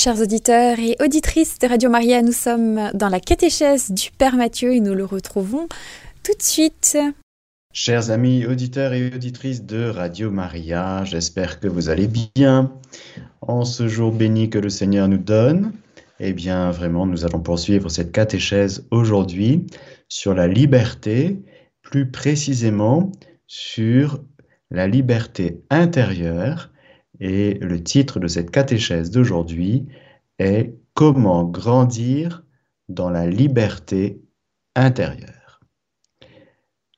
chers auditeurs et auditrices de Radio Maria. Nous sommes dans la catéchèse du Père Mathieu et nous le retrouvons tout de suite. Chers amis auditeurs et auditrices de Radio Maria, j'espère que vous allez bien. En ce jour béni que le Seigneur nous donne, eh bien vraiment nous allons poursuivre cette catéchèse aujourd'hui sur la liberté, plus précisément sur la liberté intérieure et le titre de cette catéchèse d'aujourd'hui est Comment grandir dans la liberté intérieure.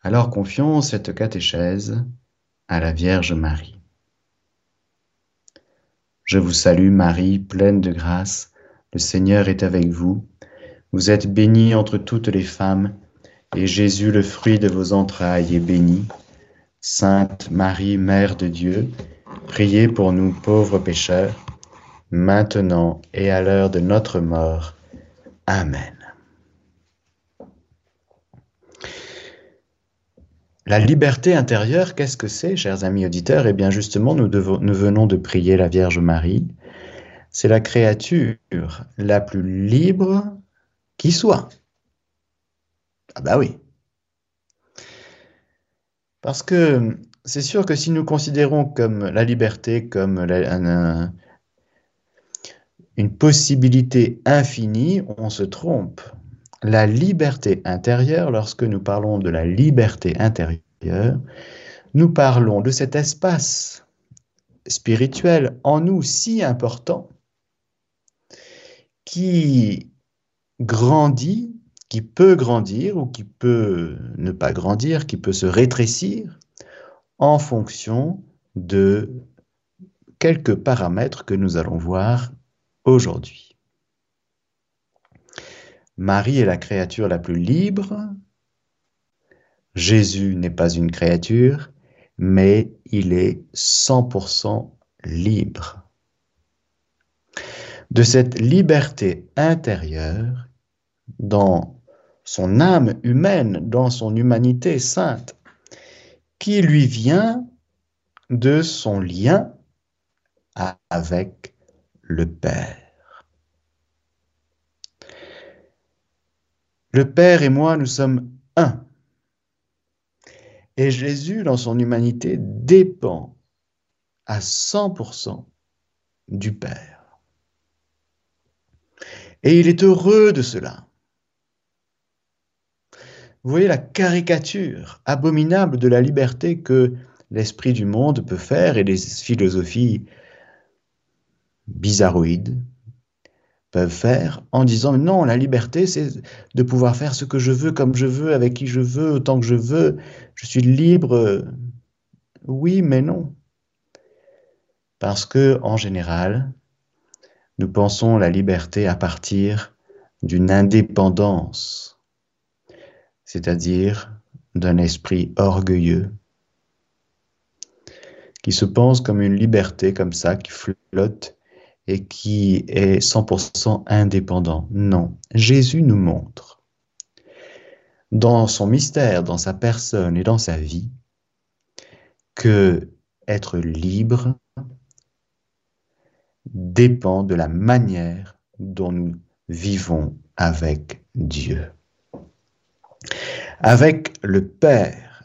Alors confions cette catéchèse à la Vierge Marie. Je vous salue Marie, pleine de grâce, le Seigneur est avec vous. Vous êtes bénie entre toutes les femmes, et Jésus, le fruit de vos entrailles, est béni. Sainte Marie, Mère de Dieu, Priez pour nous pauvres pécheurs, maintenant et à l'heure de notre mort. Amen. La liberté intérieure, qu'est-ce que c'est, chers amis auditeurs? Eh bien justement, nous, venons de prier la Vierge Marie. C'est la créature la plus libre qui soit. Ah bah oui. Parce que c'est sûr que si nous considérons comme la liberté comme une possibilité infinie, on se trompe. La liberté intérieure, lorsque nous parlons de la liberté intérieure, nous parlons de cet espace spirituel en nous si important qui grandit, qui peut grandir ou qui peut ne pas grandir, qui peut se rétrécir en fonction de quelques paramètres que nous allons voir aujourd'hui. Marie est la créature la plus libre. Jésus n'est pas une créature, mais il est 100% libre. De cette liberté intérieure, dans son âme humaine, dans son humanité sainte, qui lui vient de son lien avec le Père. Le Père et moi, nous sommes un. Et Jésus, dans son humanité, dépend à 100% du Père. Et il est heureux de cela. Vous voyez la caricature abominable de la liberté que l'esprit du monde peut faire et les philosophies bizarroïdes peuvent faire en disant non, la liberté c'est de pouvoir faire ce que je veux, comme je veux, avec qui je veux, autant que je veux, je suis libre. Oui, mais non. Parce que en général, nous pensons la liberté à partir d'une indépendance c'est-à-dire d'un esprit orgueilleux, qui se pense comme une liberté comme ça, qui flotte et qui est 100% indépendant. Non, Jésus nous montre, dans son mystère, dans sa personne et dans sa vie, que être libre dépend de la manière dont nous vivons avec Dieu. Avec le Père,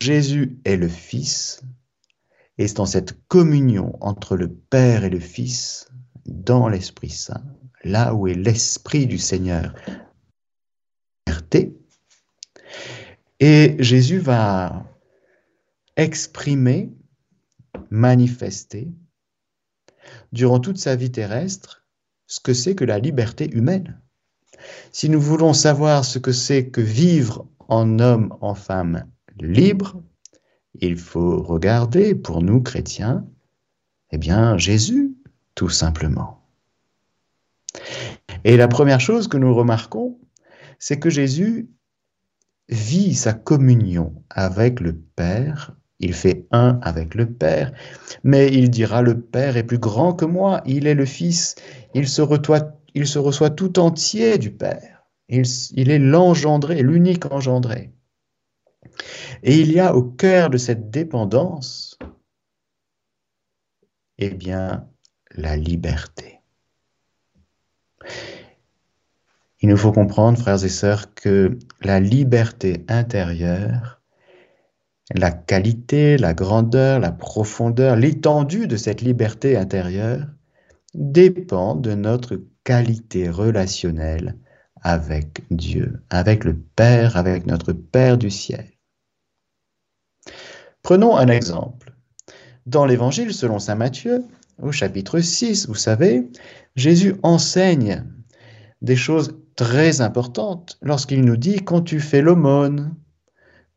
Jésus est le Fils, et c'est dans cette communion entre le Père et le Fils, dans l'Esprit Saint, là où est l'Esprit du Seigneur, et Jésus va exprimer, manifester, durant toute sa vie terrestre, ce que c'est que la liberté humaine. Si nous voulons savoir ce que c'est que vivre en homme, en femme libre, il faut regarder pour nous chrétiens, eh bien, Jésus, tout simplement. Et la première chose que nous remarquons, c'est que Jésus vit sa communion avec le Père, il fait un avec le Père, mais il dira le Père est plus grand que moi, il est le Fils, il se reçoit, il se reçoit tout entier du Père. Il, est l'engendré, l'unique engendré. Et il y a au cœur de cette dépendance, eh bien, la liberté. Il nous faut comprendre, frères et sœurs, que la liberté intérieure, la qualité, la grandeur, la profondeur, l'étendue de cette liberté intérieure dépend de notre qualité relationnelle avec Dieu, avec le Père, avec notre Père du ciel. Prenons un exemple. Dans l'Évangile selon Saint Matthieu, au chapitre 6, vous savez, Jésus enseigne des choses très importantes lorsqu'il nous dit quand tu fais l'aumône,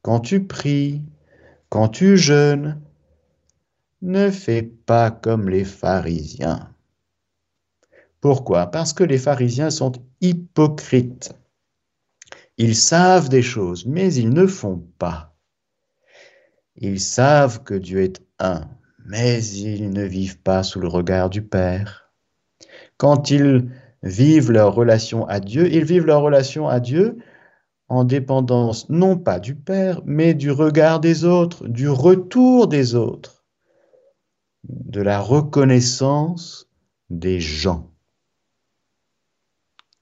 quand tu pries, quand tu jeûnes, ne fais pas comme les pharisiens. Pourquoi? Parce que les pharisiens sont hypocrites. Ils savent des choses, mais ils ne font pas. Ils savent que Dieu est un, mais ils ne vivent pas sous le regard du Père. Quand ils vivent leur relation à Dieu, ils vivent leur relation à Dieu en dépendance non pas du Père, mais du regard des autres, du retour des autres, de la reconnaissance des gens.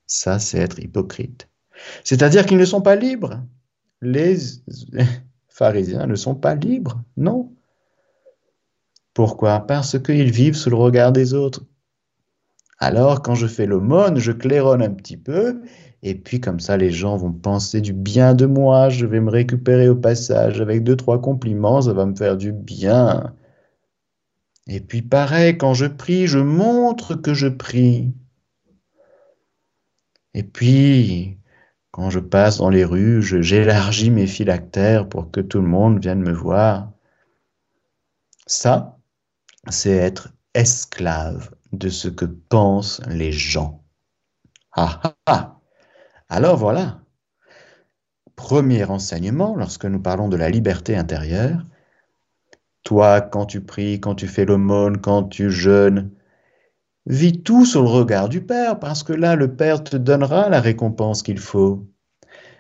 Ça, c'est être hypocrite. C'est-à-dire qu'ils ne sont pas libres. Les pharisiens ne sont pas libres, non. Pourquoi? Parce qu'ils vivent sous le regard des autres. Alors, quand je fais l'aumône, je claironne un petit peu, et puis comme ça, les gens vont penser du bien de moi, je vais me récupérer au passage avec deux, trois compliments, ça va me faire du bien. Et puis pareil, quand je prie, je montre que je prie. Et puis, quand je passe dans les rues, j'élargis mes phylactères pour que tout le monde vienne me voir. Ça, c'est être esclave de ce que pensent les gens. Ah ah ah Alors voilà. Premier enseignement, lorsque nous parlons de la liberté intérieure, toi, quand tu pries, quand tu fais l'aumône, quand tu jeûnes, Vis tout sur le regard du Père, parce que là, le Père te donnera la récompense qu'il faut.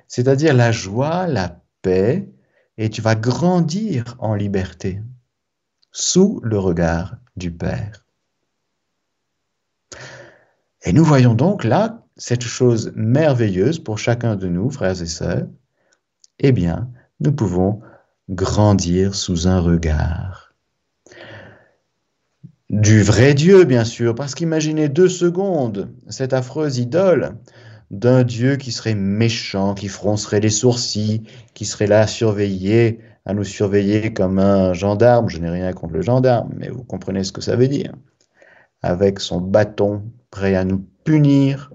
C'est-à-dire la joie, la paix, et tu vas grandir en liberté, sous le regard du Père. Et nous voyons donc là cette chose merveilleuse pour chacun de nous, frères et sœurs. Eh bien, nous pouvons grandir sous un regard du vrai Dieu, bien sûr, parce qu'imaginez deux secondes cette affreuse idole d'un Dieu qui serait méchant, qui froncerait les sourcils, qui serait là à surveiller, à nous surveiller comme un gendarme. Je n'ai rien contre le gendarme, mais vous comprenez ce que ça veut dire. Avec son bâton, prêt à nous punir.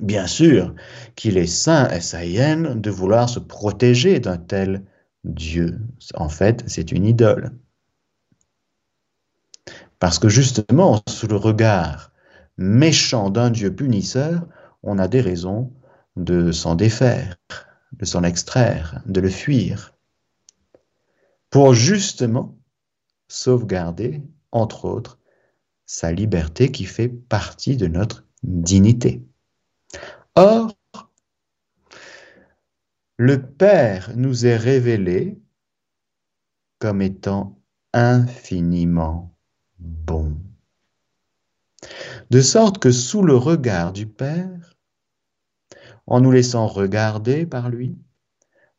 Bien sûr qu'il est saint, S-A-I-N, de vouloir se protéger d'un tel Dieu. En fait, c'est une idole. Parce que justement, sous le regard méchant d'un Dieu punisseur, on a des raisons de s'en défaire, de s'en extraire, de le fuir, pour justement sauvegarder, entre autres, sa liberté qui fait partie de notre dignité. Or, le Père nous est révélé comme étant infiniment bon. De sorte que sous le regard du Père, en nous laissant regarder par lui,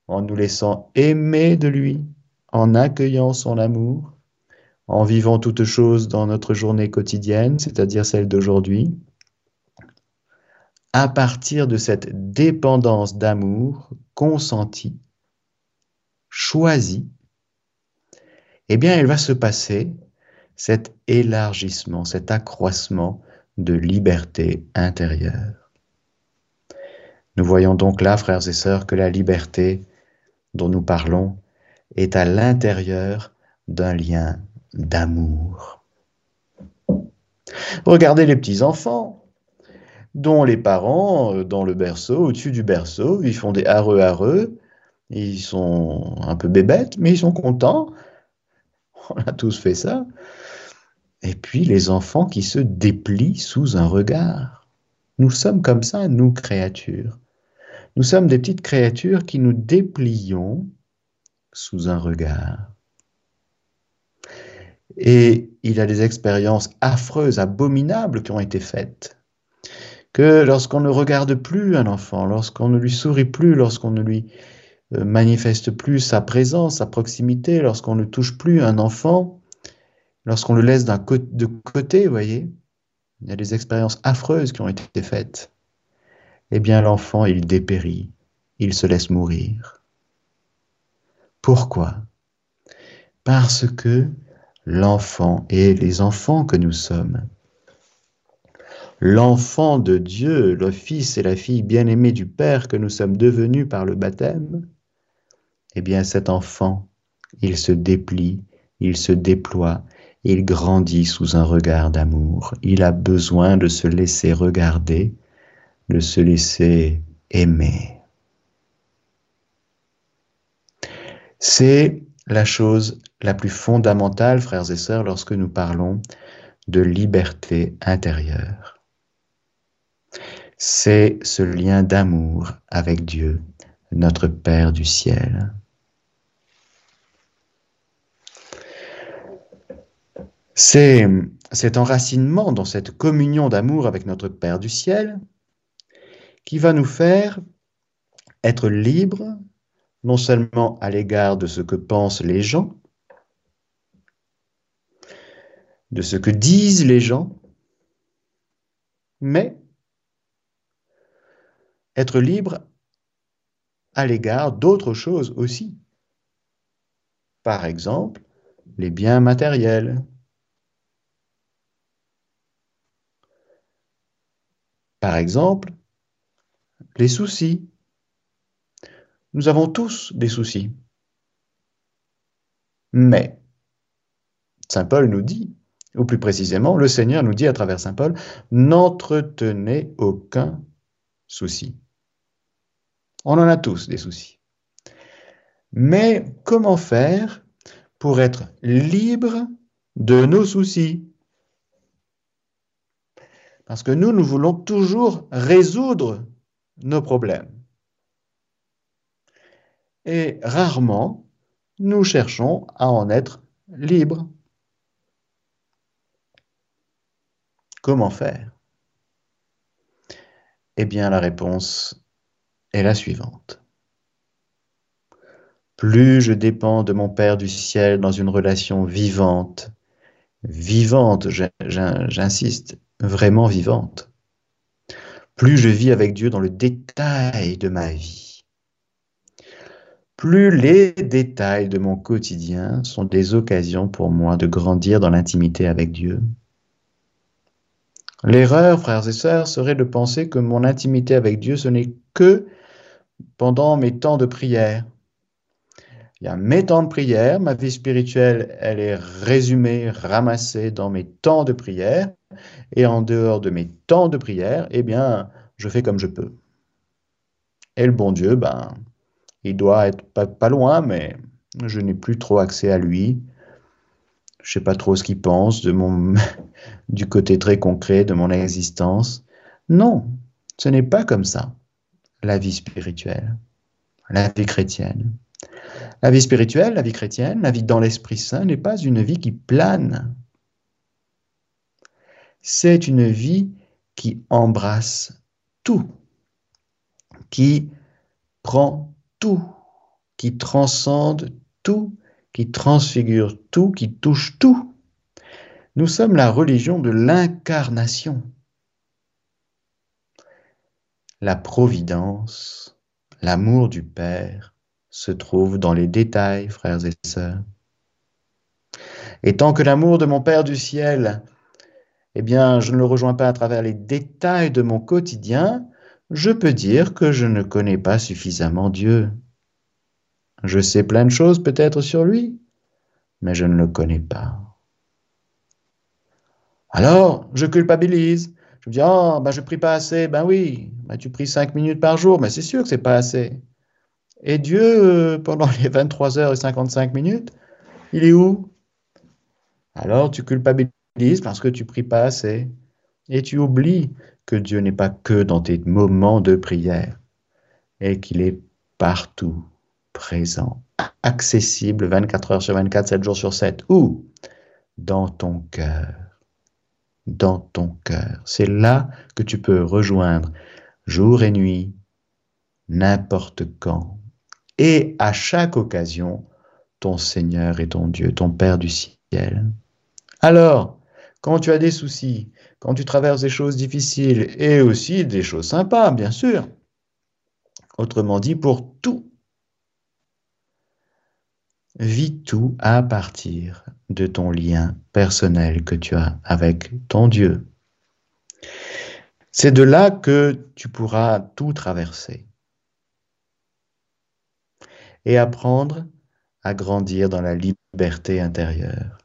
en nous laissant aimer de lui, en accueillant son amour, en vivant toutes choses dans notre journée quotidienne, c'est-à-dire celle d'aujourd'hui, à partir de cette dépendance d'amour consentie, choisie, eh bien, il va se passer cet élargissement, cet accroissement de liberté intérieure. Nous voyons donc là, frères et sœurs, que la liberté dont nous parlons est à l'intérieur d'un lien d'amour. Regardez les petits enfants dont les parents, euh, dans le berceau, au-dessus du berceau, ils font des hareux hareux, ils sont un peu bébêtes, mais ils sont contents. On a tous fait ça. Et puis les enfants qui se déplient sous un regard. Nous sommes comme ça, nous créatures. Nous sommes des petites créatures qui nous déplions sous un regard. Et il y a des expériences affreuses, abominables qui ont été faites. que lorsqu'on ne regarde plus un enfant, lorsqu'on ne lui sourit plus, lorsqu'on ne lui euh, manifeste plus sa présence, sa proximité, lorsqu'on ne touche plus un enfant, lorsqu'on le laisse de côté, vous voyez, il y a des expériences affreuses qui ont été faites. Eh bien, l'enfant, il dépérit, il se laisse mourir. Pourquoi? Parce que l'enfant et les enfants que nous sommes, l'enfant de Dieu, le Fils et la fille bien-aimée du Père que nous sommes devenus par le baptême, eh bien cet enfant, il se déplie, il se déploie, il grandit sous un regard d'amour. Il a besoin de se laisser regarder, de se laisser aimer. C'est la chose la plus fondamentale, frères et sœurs, lorsque nous parlons de liberté intérieure. C'est ce lien d'amour avec Dieu, notre Père du ciel. C'est cet enracinement dans cette communion d'amour avec notre Père du ciel qui va nous faire être libres, non seulement à l'égard de ce que pensent les gens, de ce que disent les gens, mais être libre à l'égard d'autres choses aussi. Par exemple, les biens matériels, Par exemple, les soucis. Nous avons tous des soucis. Mais, Saint Paul nous dit, ou plus précisément, le Seigneur nous dit à travers Saint Paul, n'entretenez aucun souci. On en a tous des soucis. Mais comment faire pour être libre de nos soucis? Parce que nous, nous voulons toujours résoudre nos problèmes. Et rarement, nous cherchons à en être libres. Comment faire? Eh bien, la réponse est la suivante. Plus je dépends de mon Père du ciel dans une relation vivante, vivante, j'insiste, vraiment vivante. Plus je vis avec Dieu dans le détail de ma vie, plus les détails de mon quotidien sont des occasions pour moi de grandir dans l'intimité avec Dieu. L'erreur, frères et sœurs, serait de penser que mon intimité avec Dieu, ce n'est que pendant mes temps de prière. Il y a mes temps de prière, ma vie spirituelle, elle est résumée, ramassée dans mes temps de prière. Et en dehors de mes temps de prière, eh bien, je fais comme je peux. Et le bon Dieu, ben, il doit être pas, loin, mais je n'ai plus trop accès à lui. Je sais pas trop ce qu'il pense de mon, du côté très concret de mon existence. Non, ce n'est pas comme ça, la vie spirituelle, la vie chrétienne. La vie spirituelle, la vie chrétienne, la vie dans l'Esprit Saint n'est pas une vie qui plane. C'est une vie qui embrasse tout, qui prend tout, qui transcende tout, qui transfigure tout, qui touche tout. Nous sommes la religion de l'incarnation. La providence, l'amour du Père, se trouve dans les détails, frères et sœurs. Et tant que l'amour de mon Père du ciel, eh bien, je ne le rejoins pas à travers les détails de mon quotidien, je peux dire que je ne connais pas suffisamment Dieu. Je sais plein de choses peut-être sur lui, mais je ne le connais pas. Alors, je culpabilise. Je me dis, oh, ben, je prie pas assez. Ben oui, ben, tu pries cinq minutes par jour, mais c'est sûr que c'est pas assez. Et Dieu, euh, pendant les 23 heures et 55 minutes, il est où? Alors tu culpabilises parce que tu pries pas assez. Et tu oublies que Dieu n'est pas que dans tes moments de prière et qu'il est partout présent, accessible 24 heures sur 24, 7 jours sur 7, ou dans ton cœur. dans ton cœur. C'est là que tu peux rejoindre jour et nuit, n'importe quand, et à chaque occasion, ton Seigneur et ton Dieu, ton Père du ciel. Alors, quand tu as des soucis, quand tu traverses des choses difficiles et aussi des choses sympas, bien sûr, autrement dit, pour tout, vis tout à partir de ton lien personnel que tu as avec ton Dieu. C'est de là que tu pourras tout traverser et apprendre à grandir dans la liberté intérieure,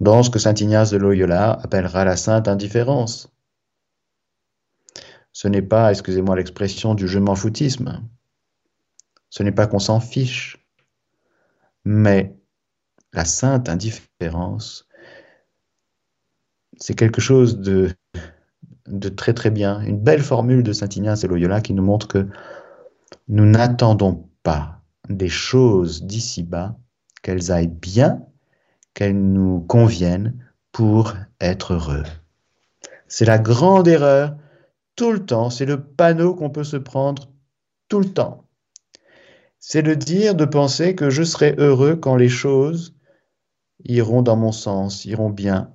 dans ce que Saint Ignace de Loyola appellera la sainte indifférence. Ce n'est pas, excusez-moi l'expression, du je m'en foutisme. Ce n'est pas qu'on s'en fiche, mais la sainte indifférence, c'est quelque chose de, de très très bien, une belle formule de Saint Ignace de Loyola qui nous montre que nous n'attendons pas des choses d'ici-bas, qu'elles aillent bien, qu'elles nous conviennent pour être heureux. C'est la grande erreur tout le temps, c'est le panneau qu'on peut se prendre tout le temps. C'est de dire, de penser que je serai heureux quand les choses iront dans mon sens, iront bien,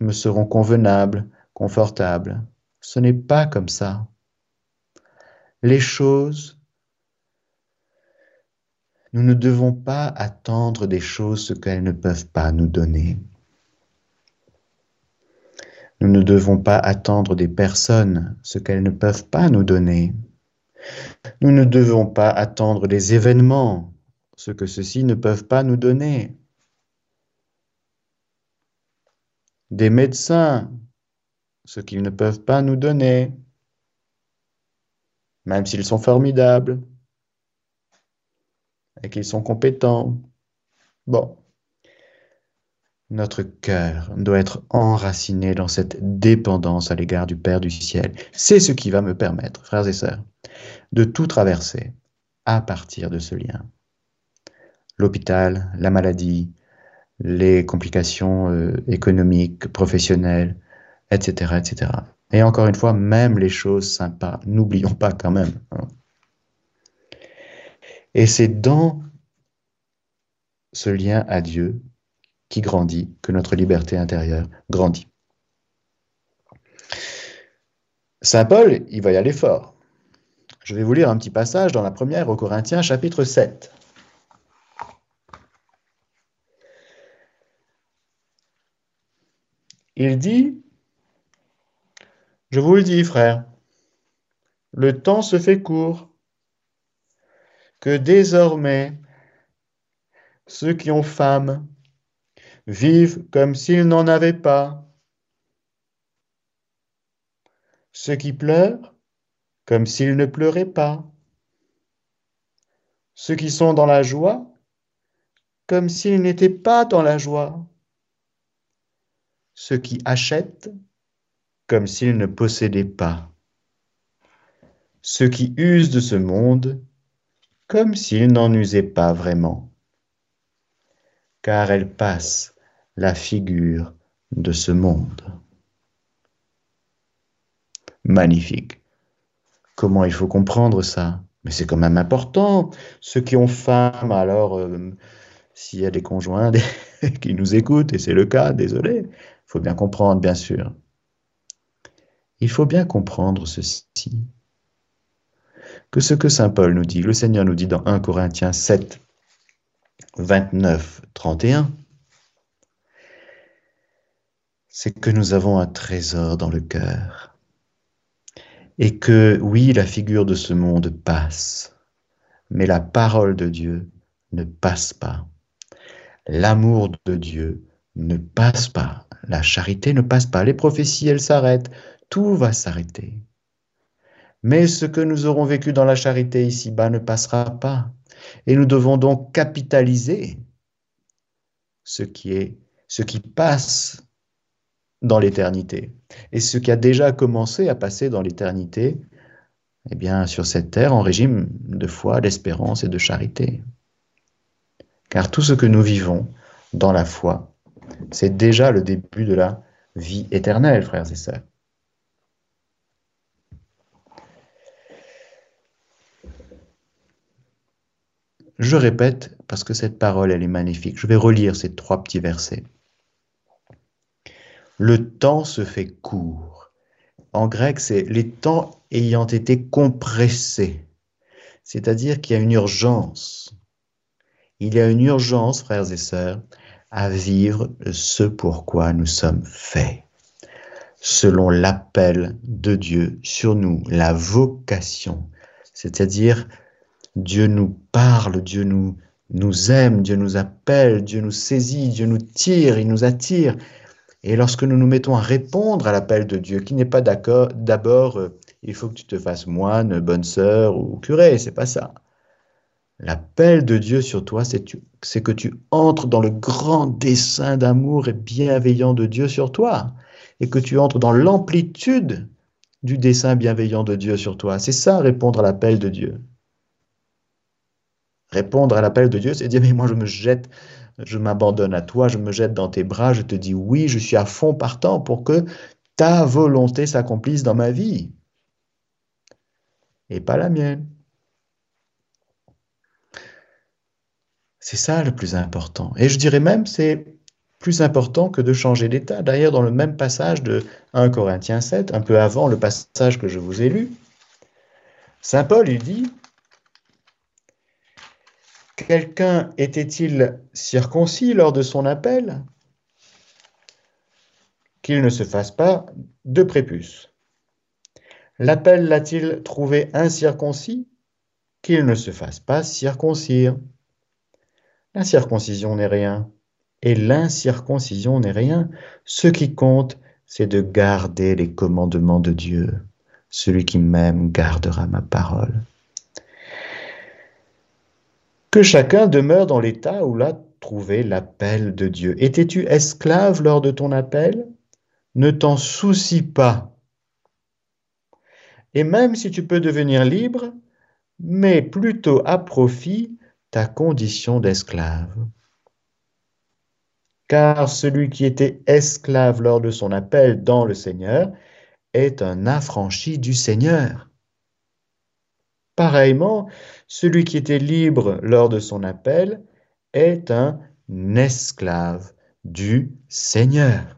me seront convenables, confortables. Ce n'est pas comme ça. Les choses, nous ne devons pas attendre des choses ce qu'elles ne peuvent pas nous donner. Nous ne devons pas attendre des personnes ce qu'elles ne peuvent pas nous donner. Nous ne devons pas attendre des événements ce que ceux-ci ne peuvent pas nous donner. des médecins, ce qu'ils ne peuvent pas nous donner, même s'ils sont formidables et qu'ils sont compétents. Bon, notre cœur doit être enraciné dans cette dépendance à l'égard du Père du ciel. C'est ce qui va me permettre, frères et sœurs, de tout traverser à partir de ce lien. L'hôpital, la maladie, les complications euh, économiques, professionnelles, etc., etc. Et encore une fois, même les choses sympas, n'oublions pas quand même. Hein. Et c'est dans ce lien à Dieu qui grandit que notre liberté intérieure grandit. Saint Paul, il va y aller fort. Je vais vous lire un petit passage dans la première aux Corinthiens, chapitre 7. Il dit, je vous le dis, frère, le temps se fait court, que désormais ceux qui ont femme vivent comme s'ils n'en avaient pas, ceux qui pleurent comme s'ils ne pleuraient pas, ceux qui sont dans la joie comme s'ils n'étaient pas dans la joie. Ceux qui achètent comme s'ils ne possédaient pas, ceux qui usent de ce monde comme s'ils n'en usaient pas vraiment, car elles passent la figure de ce monde. Magnifique. Comment il faut comprendre ça? Mais c'est quand même important. Ceux qui ont femme, alors euh, s'il y a des conjoints qui nous écoutent, et c'est le cas, désolé, faut bien comprendre, bien sûr. Il faut bien comprendre ceci, que ce que Saint Paul nous dit, le Seigneur nous dit dans 1 Corinthiens 7, 29, 31, c'est que nous avons un trésor dans le cœur. Et que oui, la figure de ce monde passe, mais la parole de Dieu ne passe pas. L'amour de Dieu ne passe pas. La charité ne passe pas. Les prophéties, elles s'arrêtent. Tout va s'arrêter. Mais ce que nous aurons vécu dans la charité ici-bas ne passera pas. Et nous devons donc capitaliser ce qui est, ce qui passe dans l'éternité. Et ce qui a déjà commencé à passer dans l'éternité, eh bien, sur cette terre, en régime de foi, d'espérance et de charité. Car tout ce que nous vivons dans la foi, c'est déjà le début de la vie éternelle, frères et sœurs. Je répète parce que cette parole, elle est magnifique. Je vais relire ces trois petits versets. Le temps se fait court. En grec, c'est les temps ayant été compressés. C'est-à-dire qu'il y a une urgence. Il y a une urgence, frères et sœurs, à vivre ce pourquoi nous sommes faits, selon l'appel de Dieu sur nous, la vocation, c'est-à-dire Dieu nous parle, Dieu nous, aime, Dieu nous appelle, Dieu nous saisit, Dieu nous tire, il nous attire. Et lorsque nous nous mettons à répondre à l'appel de Dieu, qui n'est pas d'accord, d'abord, euh, il faut que tu te fasses moine, bonne sœur ou curé, c'est pas ça. L'appel de Dieu sur toi, c'est que tu entres dans le grand dessein d'amour et bienveillant de Dieu sur toi, et que tu entres dans l'amplitude du dessein bienveillant de Dieu sur toi. C'est ça, répondre à l'appel de Dieu. Répondre à l'appel de Dieu, c'est dire, mais moi je me jette, je m'abandonne à toi, je me jette dans tes bras, je te dis oui, je suis à fond partant pour que ta volonté s'accomplisse dans ma vie et pas la mienne. C'est ça le plus important. Et je dirais même, c'est plus important que de changer d'état. D'ailleurs, dans le même passage de 1 Corinthiens 7, un peu avant le passage que je vous ai lu, Saint Paul, il dit, Quelqu'un était-il circoncis lors de son appel? Qu'il ne se fasse pas de prépuce. L'appel l'a-t-il trouvé incirconcis? Qu'il ne se fasse pas circoncire. La circoncision n'est rien, et l'incirconcision n'est rien. Ce qui compte, c'est de garder les commandements de Dieu. Celui qui m'aime gardera ma parole que chacun demeure dans l'état où l'a trouvé l'appel de Dieu. Étais-tu esclave lors de ton appel? Ne t'en soucie pas. Et même si tu peux devenir libre, mets plutôt à profit ta condition d'esclave. Car celui qui était esclave lors de son appel dans le Seigneur est un affranchi du Seigneur. Pareillement, celui qui était libre lors de son appel est un esclave du Seigneur.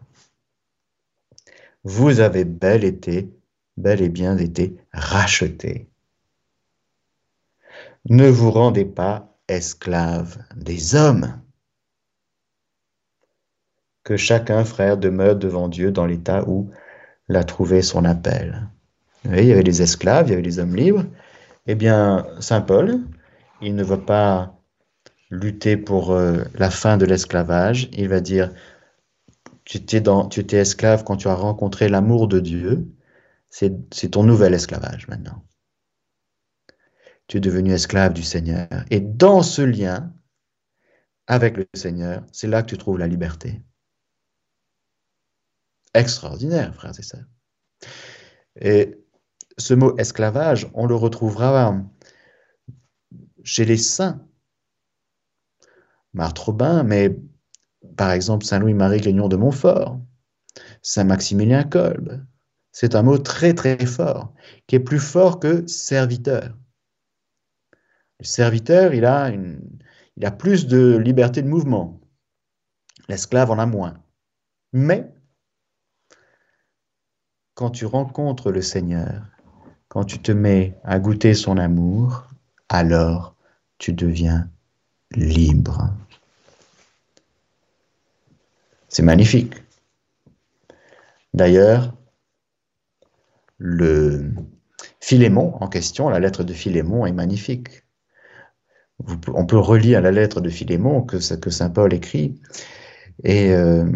Vous avez bel été, bel et bien été racheté. Ne vous rendez pas esclave des hommes. Que chacun, frère, demeure devant Dieu dans l'état où l'a trouvé son appel. il y avait les esclaves, il y avait les hommes libres, eh bien, Saint Paul, il ne va pas lutter pour euh, la fin de l'esclavage. Il va dire, tu étais, tu étais esclave quand tu as rencontré l'amour de Dieu. C'est ton nouvel esclavage maintenant. Tu es devenu esclave du Seigneur. Et dans ce lien avec le Seigneur, c'est là que tu trouves la liberté. Extraordinaire, frères et sœurs. Et ce mot esclavage, on le retrouvera chez les saints. Marthe Robin, mais par exemple Saint-Louis-Marie Grignon de Montfort, Saint-Maximilien Kolb. C'est un mot très très fort, qui est plus fort que serviteur. Le serviteur, il il a plus de liberté de mouvement. L'esclave en a moins. Mais quand tu rencontres le Seigneur, quand tu te mets à goûter son amour, alors tu deviens libre. C'est magnifique. D'ailleurs, le Philémon en question, la lettre de Philémon est magnifique. On peut relire la lettre de Philémon que, Saint Paul écrit, et euh,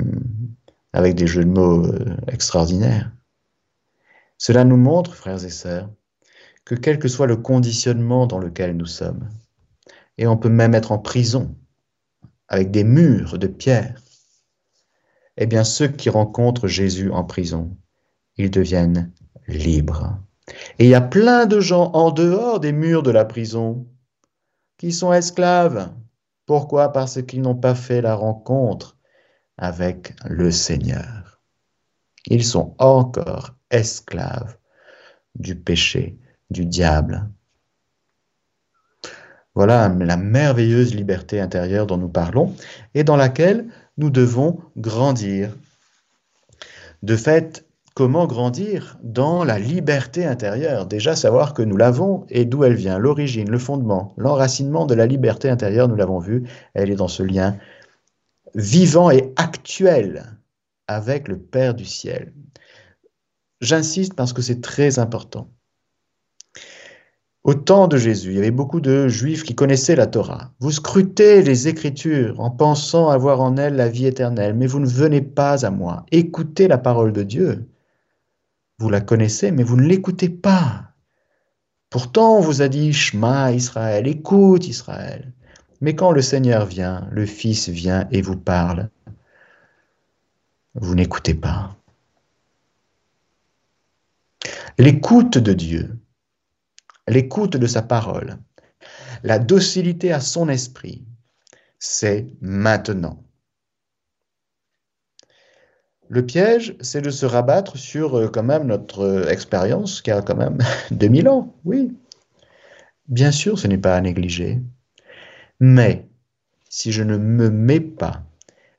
avec des jeux de mots euh, extraordinaires. Cela nous montre, frères et sœurs, que quel que soit le conditionnement dans lequel nous sommes, et on peut même être en prison, avec des murs de pierre, eh bien ceux qui rencontrent Jésus en prison, ils deviennent libres. Et il y a plein de gens en dehors des murs de la prison qui sont esclaves. Pourquoi? Parce qu'ils n'ont pas fait la rencontre avec le Seigneur. Ils sont encore esclaves du péché, du diable. Voilà la merveilleuse liberté intérieure dont nous parlons et dans laquelle nous devons grandir. De fait, comment grandir dans la liberté intérieure? Déjà savoir que nous l'avons et d'où elle vient, l'origine, le fondement, l'enracinement de la liberté intérieure, nous l'avons vu, elle est dans ce lien vivant et actuel avec le Père du ciel. J'insiste parce que c'est très important. Au temps de Jésus, il y avait beaucoup de juifs qui connaissaient la Torah. Vous scrutez les Écritures en pensant avoir en elles la vie éternelle, mais vous ne venez pas à moi. Écoutez la parole de Dieu. Vous la connaissez, mais vous ne l'écoutez pas. Pourtant, on vous a dit Shema Israël, écoute Israël. Mais quand le Seigneur vient, le Fils vient et vous parle, vous n'écoutez pas. L'écoute de Dieu, l'écoute de sa parole, la docilité à son esprit, c'est maintenant. Le piège, c'est de se rabattre sur euh, quand même notre euh, expérience qui a quand même 2000 ans, oui. Bien sûr, ce n'est pas à négliger. Mais si je ne me mets pas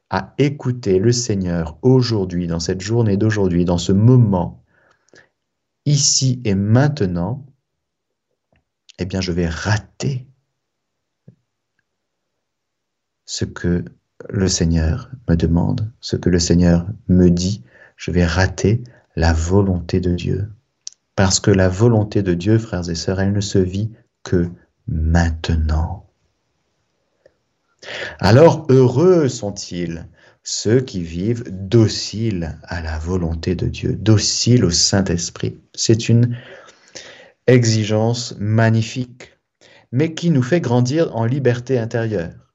à écouter le Seigneur aujourd'hui, dans cette journée d'aujourd'hui, dans ce moment, ici et maintenant, eh bien, je vais rater ce que le Seigneur me demande, ce que le Seigneur me dit. Je vais rater la volonté de Dieu. Parce que la volonté de Dieu, frères et sœurs, elle ne se vit que maintenant. Alors heureux sont-ils ceux qui vivent dociles à la volonté de Dieu, dociles au Saint-Esprit. C'est une exigence magnifique, mais qui nous fait grandir en liberté intérieure.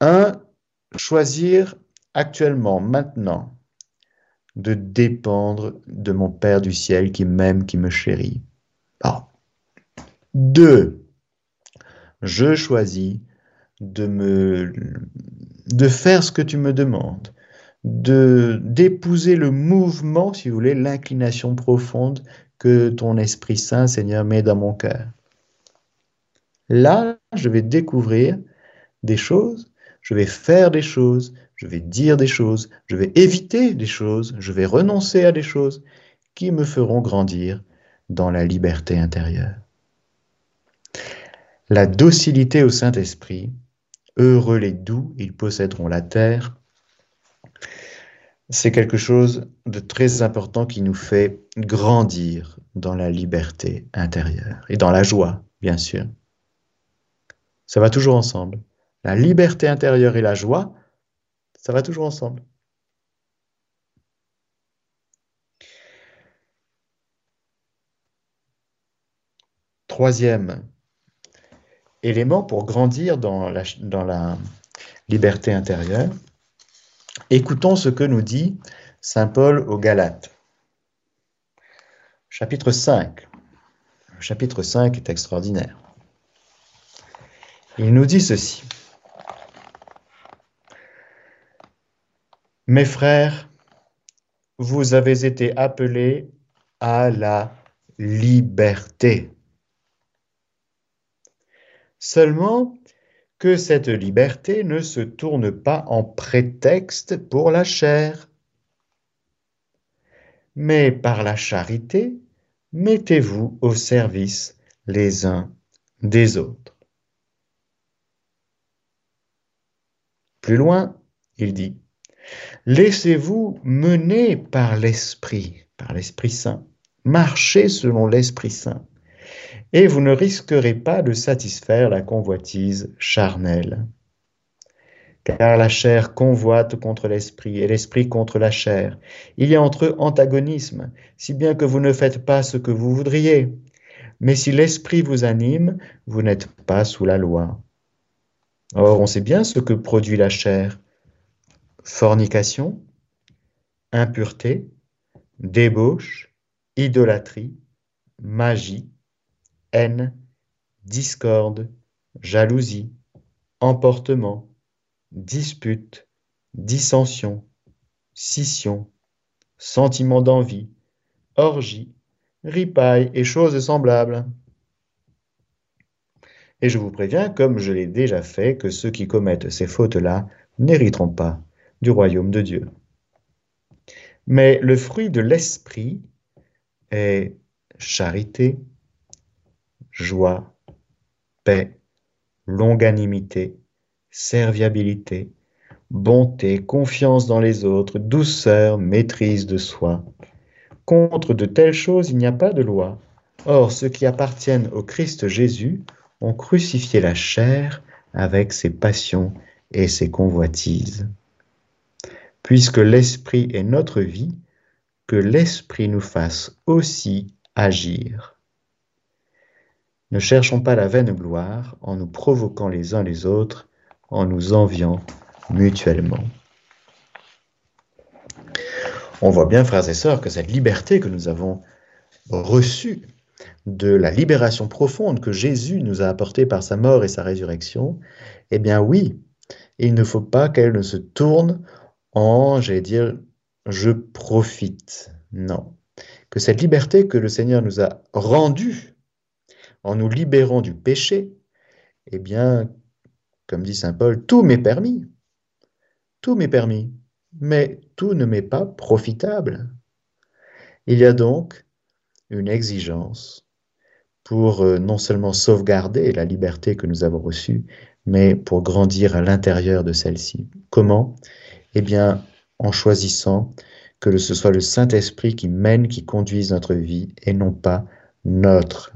Un, choisir actuellement, maintenant, de dépendre de mon Père du ciel qui m'aime, qui me chérit. Deux, je choisis de me de faire ce que tu me demandes, de d'épouser le mouvement, si vous voulez, l'inclination profonde que ton Esprit Saint, Seigneur, met dans mon cœur. Là, je vais découvrir des choses, je vais faire des choses, je vais dire des choses, je vais éviter des choses, je vais renoncer à des choses qui me feront grandir dans la liberté intérieure. La docilité au Saint-Esprit, heureux les doux, ils posséderont la terre, c'est quelque chose de très important qui nous fait grandir dans la liberté intérieure et dans la joie, bien sûr. Ça va toujours ensemble. La liberté intérieure et la joie, ça va toujours ensemble. Troisième élément pour grandir dans la, dans la liberté intérieure, Écoutons ce que nous dit Saint Paul aux Galates. Chapitre 5. Le chapitre 5 est extraordinaire. Il nous dit ceci. Mes frères, vous avez été appelés à la liberté. Seulement, que cette liberté ne se tourne pas en prétexte pour la chair. Mais par la charité, mettez-vous au service les uns des autres. Plus loin, il dit, Laissez-vous mener par l'Esprit, par l'Esprit Saint, marchez selon l'Esprit Saint et vous ne risquerez pas de satisfaire la convoitise charnelle. Car la chair convoite contre l'esprit et l'esprit contre la chair. Il y a entre eux antagonisme, si bien que vous ne faites pas ce que vous voudriez. Mais si l'esprit vous anime, vous n'êtes pas sous la loi. Or, on sait bien ce que produit la chair. Fornication, impureté, débauche, idolâtrie, magie, haine, discorde, jalousie, emportement, dispute, dissension, scission, sentiment d'envie, orgie, ripaille et choses semblables. Et je vous préviens, comme je l'ai déjà fait, que ceux qui commettent ces fautes-là n'hériteront pas du royaume de Dieu. Mais le fruit de l'esprit est charité, joie, paix, longanimité, serviabilité, bonté, confiance dans les autres, douceur, maîtrise de soi. Contre de telles choses, il n'y a pas de loi. Or, ceux qui appartiennent au Christ Jésus ont crucifié la chair avec ses passions et ses convoitises. Puisque l'Esprit est notre vie, que l'Esprit nous fasse aussi agir. Ne cherchons pas la vaine gloire en nous provoquant les uns les autres, en nous enviant mutuellement. On voit bien, frères et sœurs, que cette liberté que nous avons reçue de la libération profonde que Jésus nous a apportée par sa mort et sa résurrection, eh bien oui, il ne faut pas qu'elle ne se tourne en, j'allais dire, je profite. Non. Que cette liberté que le Seigneur nous a rendue en nous libérant du péché, eh bien, comme dit Saint Paul, tout m'est permis. Tout m'est permis, mais tout ne m'est pas profitable. Il y a donc une exigence pour euh, non seulement sauvegarder la liberté que nous avons reçue, mais pour grandir à l'intérieur de celle-ci. Comment? Eh bien, en choisissant que ce soit le Saint-Esprit qui mène, qui conduise notre vie, et non pas notre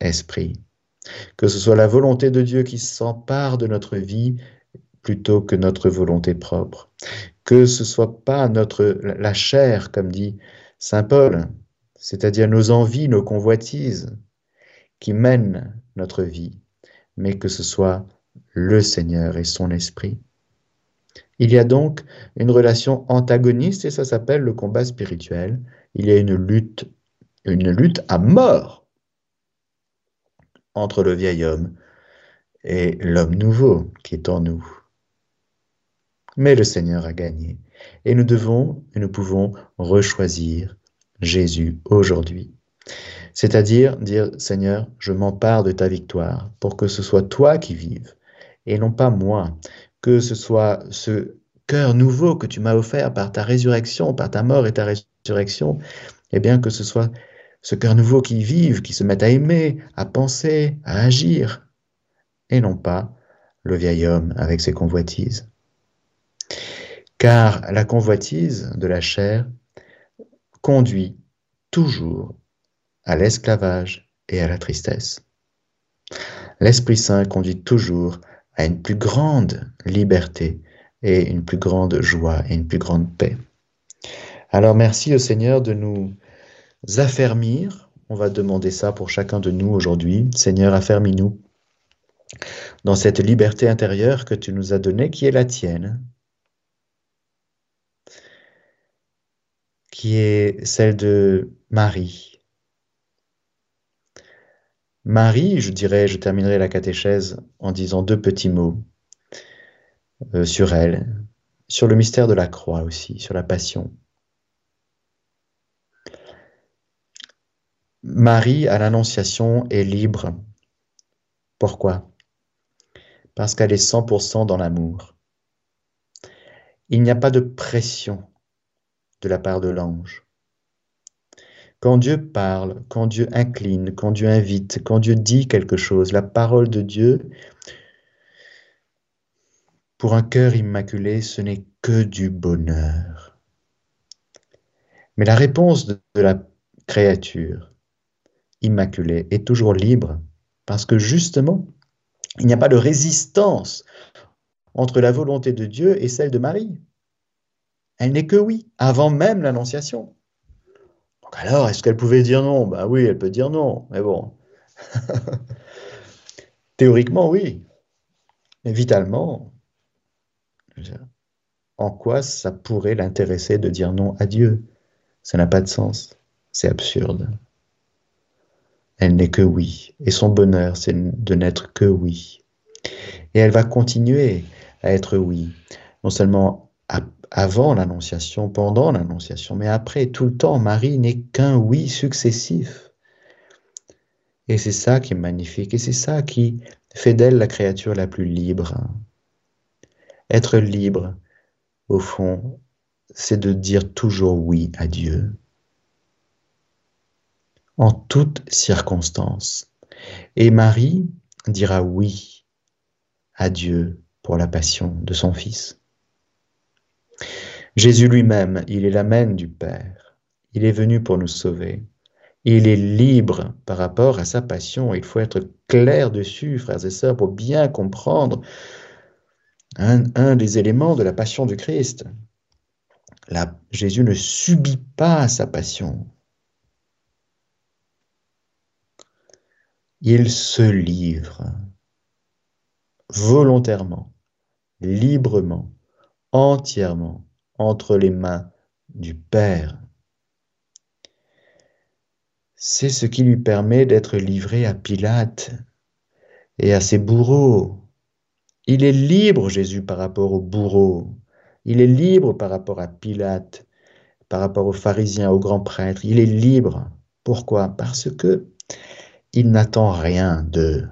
esprit. Que ce soit la volonté de Dieu qui s'empare de notre vie plutôt que notre volonté propre. Que ce soit pas notre la chair, comme dit saint Paul, c'est-à-dire nos envies, nos convoitises, qui mènent notre vie, mais que ce soit le Seigneur et son esprit. Il y a donc une relation antagoniste et ça s'appelle le combat spirituel. Il y a une lutte, une lutte à mort entre le vieil homme et l'homme nouveau qui est en nous. Mais le Seigneur a gagné. Et nous devons et nous pouvons rechoisir Jésus aujourd'hui. C'est-à-dire dire, Seigneur, je m'empare de ta victoire pour que ce soit toi qui vives et non pas moi. Que ce soit ce cœur nouveau que tu m'as offert par ta résurrection, par ta mort et ta résurrection, et eh bien que ce soit ce cœur nouveau qui vive, qui se mette à aimer, à penser, à agir, et non pas le vieil homme avec ses convoitises car la convoitise de la chair conduit toujours à l'esclavage et à la tristesse. L'Esprit Saint conduit toujours à une plus grande liberté et une plus grande joie et une plus grande paix. Alors merci au Seigneur de nous affermir. On va demander ça pour chacun de nous aujourd'hui. Seigneur, affermis-nous dans cette liberté intérieure que tu nous as donnée, qui est la tienne, qui est celle de Marie. Marie, je dirais, je terminerai la catéchèse en disant deux petits mots euh, sur elle, sur le mystère de la croix aussi, sur la passion. Marie, à l'Annonciation, est libre. Pourquoi? Parce qu'elle est 100% dans l'amour. Il n'y a pas de pression de la part de l'ange. Quand Dieu parle, quand Dieu incline, quand Dieu invite, quand Dieu dit quelque chose, la parole de Dieu, pour un cœur immaculé, ce n'est que du bonheur. Mais la réponse de la créature immaculée est toujours libre, parce que justement, il n'y a pas de résistance entre la volonté de Dieu et celle de Marie. Elle n'est que oui, avant même l'annonciation. Donc alors, est-ce qu'elle pouvait dire non? Ben oui, elle peut dire non, mais bon. Théoriquement, oui. Mais vitalement, en quoi ça pourrait l'intéresser de dire non à Dieu? Ça n'a pas de sens. C'est absurde. Elle n'est que oui. Et son bonheur, c'est de n'être que oui. Et elle va continuer à être oui. Non seulement avant l'Annonciation, pendant l'Annonciation, mais après, tout le temps, Marie n'est qu'un oui successif. Et c'est ça qui est magnifique, et c'est ça qui fait d'elle la créature la plus libre. Être libre, au fond, c'est de dire toujours oui à Dieu, en toutes circonstances. Et Marie dira oui à Dieu pour la passion de son Fils. Jésus lui-même, il est l'amène du Père. Il est venu pour nous sauver. Il est libre par rapport à sa passion. Il faut être clair dessus, frères et sœurs, pour bien comprendre un, un des éléments de la passion du Christ. Jésus ne subit pas sa passion. Il se livre volontairement, librement, entièrement entre les mains du Père. C'est ce qui lui permet d'être livré à Pilate et à ses bourreaux. Il est libre, Jésus, par rapport aux bourreaux. Il est libre par rapport à Pilate, par rapport aux pharisiens, aux grands prêtres. Il est libre. Pourquoi? Parce que il n'attend rien d'eux.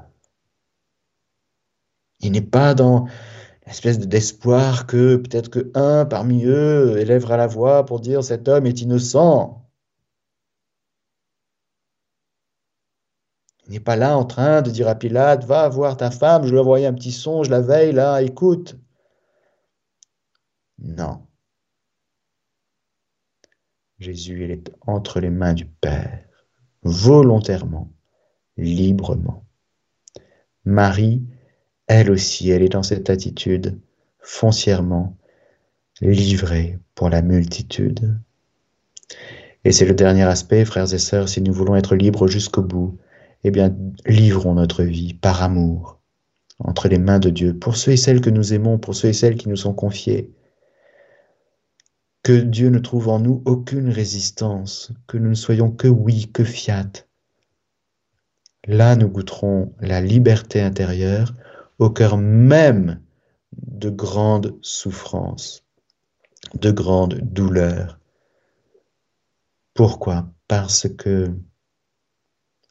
Il n'est pas dans l'espèce d'espoir que peut-être que un parmi eux élèvera la voix pour dire cet homme est innocent. Il n'est pas là en train de dire à Pilate, va voir ta femme, je lui envoyé un petit songe la veille, là, écoute. Non. Jésus, il est entre les mains du Père, volontairement, librement. Marie, elle aussi, elle est dans cette attitude foncièrement livrée pour la multitude. Et c'est le dernier aspect, frères et sœurs, si nous voulons être libres jusqu'au bout, eh bien, livrons notre vie par amour entre les mains de Dieu, pour ceux et celles que nous aimons, pour ceux et celles qui nous sont confiés. Que Dieu ne trouve en nous aucune résistance, que nous ne soyons que oui, que fiat. Là, nous goûterons la liberté intérieure au cœur même de grandes souffrances, de grandes douleurs. Pourquoi? Parce que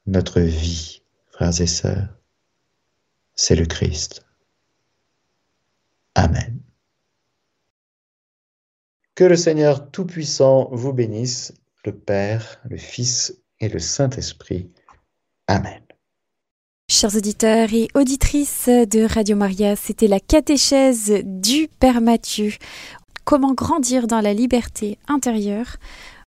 notre vie, frères et sœurs, c'est le Christ. Amen. Que le Seigneur Tout-Puissant vous bénisse, le Père, le Fils et le Saint-Esprit. Amen. Chers auditeurs et auditrices de Radio Maria, c'était la catéchèse du Père Mathieu. Comment grandir dans la liberté intérieure?